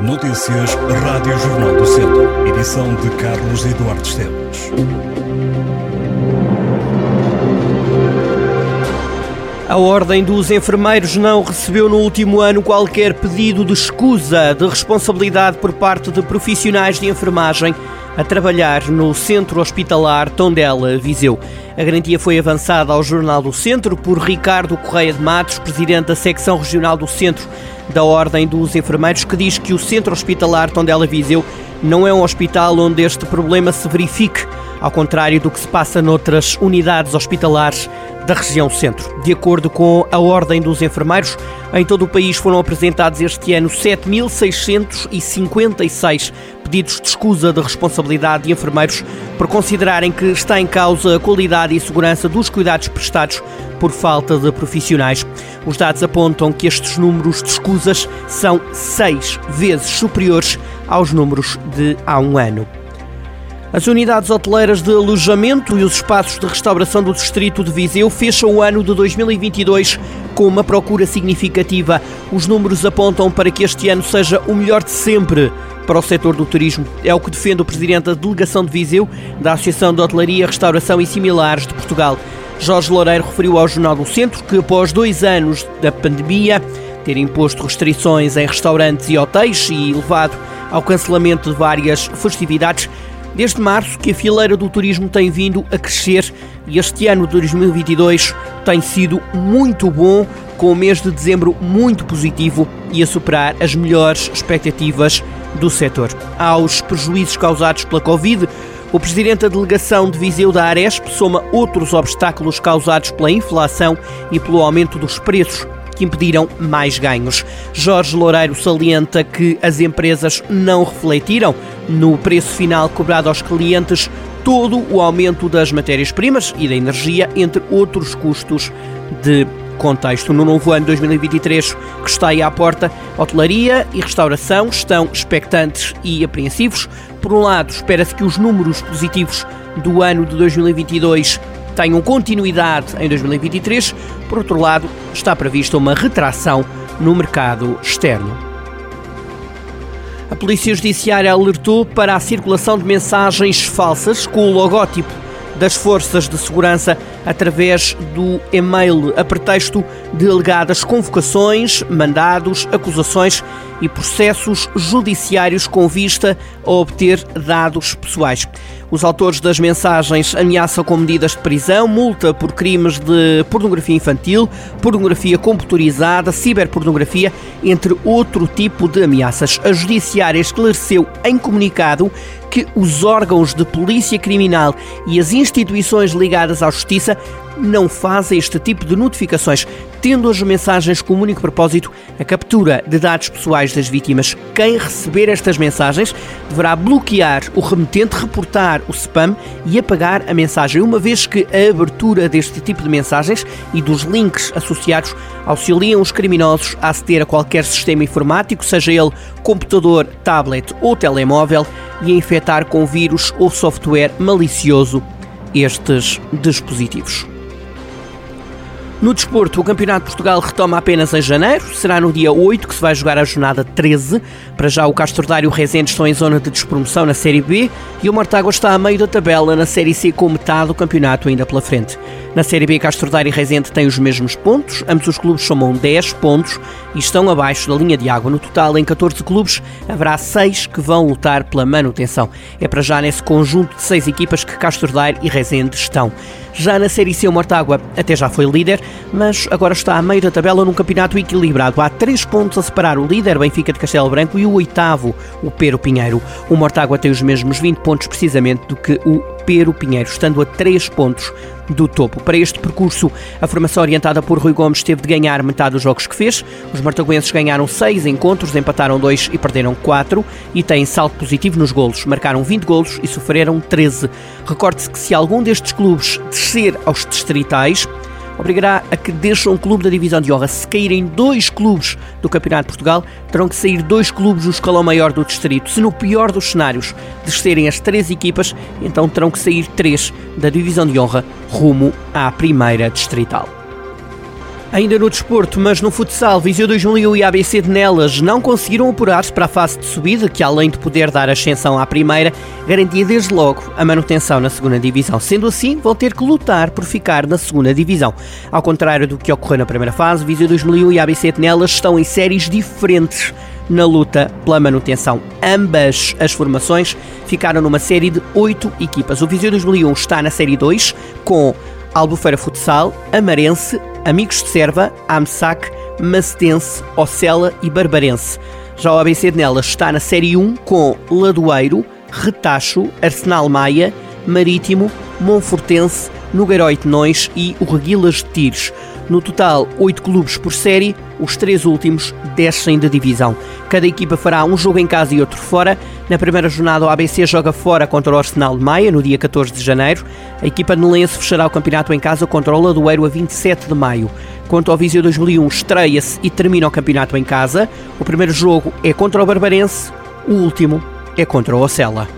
Notícias Rádio Jornal do Centro. Edição de Carlos Eduardo Esteves. A Ordem dos Enfermeiros não recebeu no último ano qualquer pedido de escusa de responsabilidade por parte de profissionais de enfermagem a trabalhar no Centro Hospitalar Tondela, Viseu. A garantia foi avançada ao Jornal do Centro por Ricardo Correia de Matos, presidente da secção regional do Centro da Ordem dos Enfermeiros, que diz que o Centro Hospitalar Tondela Viseu não é um hospital onde este problema se verifique, ao contrário do que se passa noutras unidades hospitalares da região centro. De acordo com a Ordem dos Enfermeiros, em todo o país foram apresentados este ano 7.656 pedidos de escusa de responsabilidade de enfermeiros por considerarem que está em causa a qualidade e segurança dos cuidados prestados por falta de profissionais. Os dados apontam que estes números de escusas são seis vezes superiores aos números de há um ano. As unidades hoteleiras de alojamento e os espaços de restauração do distrito de Viseu fecham o ano de 2022 com uma procura significativa. Os números apontam para que este ano seja o melhor de sempre para o setor do turismo. É o que defende o presidente da delegação de Viseu da Associação de Hotelaria, Restauração e Similares de Portugal. Jorge Loureiro referiu ao Jornal do Centro que após dois anos da pandemia ter imposto restrições em restaurantes e hotéis e levado ao cancelamento de várias festividades, Desde março que a fileira do turismo tem vindo a crescer e este ano de 2022 tem sido muito bom, com o mês de dezembro muito positivo e a superar as melhores expectativas do setor. Aos prejuízos causados pela Covid, o presidente da delegação de Viseu da Aresp soma outros obstáculos causados pela inflação e pelo aumento dos preços que impediram mais ganhos. Jorge Loureiro salienta que as empresas não refletiram no preço final cobrado aos clientes todo o aumento das matérias-primas e da energia, entre outros custos de contexto. No novo ano 2023 que está aí à porta, hotelaria e restauração estão expectantes e apreensivos. Por um lado, espera-se que os números positivos do ano de 2022 tenham continuidade em 2023. Por outro lado, está prevista uma retração no mercado externo. A Polícia Judiciária alertou para a circulação de mensagens falsas com o logótipo das forças de segurança através do e-mail a pretexto de alegadas convocações, mandados, acusações e processos judiciários com vista a obter dados pessoais. Os autores das mensagens ameaçam com medidas de prisão, multa por crimes de pornografia infantil, pornografia computadorizada, ciberpornografia, entre outro tipo de ameaças. A Judiciária esclareceu em comunicado que os órgãos de polícia criminal e as instituições ligadas à justiça não fazem este tipo de notificações, tendo as mensagens como único propósito a captura de dados pessoais das vítimas. Quem receber estas mensagens deverá bloquear o remetente, reportar o spam e apagar a mensagem, uma vez que a abertura deste tipo de mensagens e dos links associados auxiliam os criminosos a aceder a qualquer sistema informático, seja ele computador, tablet ou telemóvel, e a infectar com vírus ou software malicioso estes dispositivos. No desporto, o Campeonato de Portugal retoma apenas em janeiro. Será no dia 8 que se vai jogar a jornada 13. Para já, o Castordário e o Rezende estão em zona de despromoção na Série B e o Mortágua está a meio da tabela na Série C com metade do campeonato ainda pela frente. Na Série B, Castordário e Rezende têm os mesmos pontos. Ambos os clubes somam 10 pontos e estão abaixo da linha de água. No total, em 14 clubes, haverá 6 que vão lutar pela manutenção. É para já nesse conjunto de 6 equipas que Castordário e Rezende estão. Já na Série C, o Mortágua até já foi líder, mas agora está a meio da tabela num campeonato equilibrado. Há três pontos a separar o líder, Benfica de Castelo Branco, e o oitavo, o Pero Pinheiro. O Mortágua tem os mesmos 20 pontos precisamente do que o Pero Pinheiro, estando a 3 pontos do topo. Para este percurso, a formação orientada por Rui Gomes teve de ganhar metade dos jogos que fez. Os martaguenses ganharam 6 encontros, empataram 2 e perderam 4 e têm salto positivo nos golos. Marcaram 20 golos e sofreram 13. Recorde-se que se algum destes clubes descer aos distritais, obrigará a que deixam um clube da divisão de honra. Se caírem dois clubes do Campeonato de Portugal, terão que sair dois clubes do escalão maior do distrito. Se no pior dos cenários descerem as três equipas, então terão que sair três da divisão de honra rumo à primeira distrital. Ainda no desporto, mas no futsal, Viseu 2001 e ABC de Nelas não conseguiram apurar-se para a fase de subida, que além de poder dar ascensão à primeira, garantia desde logo a manutenção na segunda divisão. Sendo assim, vão ter que lutar por ficar na segunda divisão. Ao contrário do que ocorreu na primeira fase, Viseu 2001 e ABC de Nelas estão em séries diferentes na luta pela manutenção. Ambas as formações ficaram numa série de oito equipas. O Viseu 2001 está na série 2 com Albufeira Futsal, Amarense, Amigos de Serva, AMSAC, Macetense, Ocela e Barbarense. Já o ABC de Nelas está na Série 1 com Ladoeiro, Retacho, Arsenal Maia, Marítimo, Monfortense, Nogueiró e Tenões e o Reguilas de Tires. No total, oito clubes por série, os três últimos descem da divisão. Cada equipa fará um jogo em casa e outro fora. Na primeira jornada, o ABC joga fora contra o Arsenal de Maia, no dia 14 de janeiro. A equipa nelense fechará o campeonato em casa contra o Ladoeiro a 27 de maio. Quanto ao Viseu 2001, estreia-se e termina o campeonato em casa. O primeiro jogo é contra o Barbarense, o último é contra o Ocela.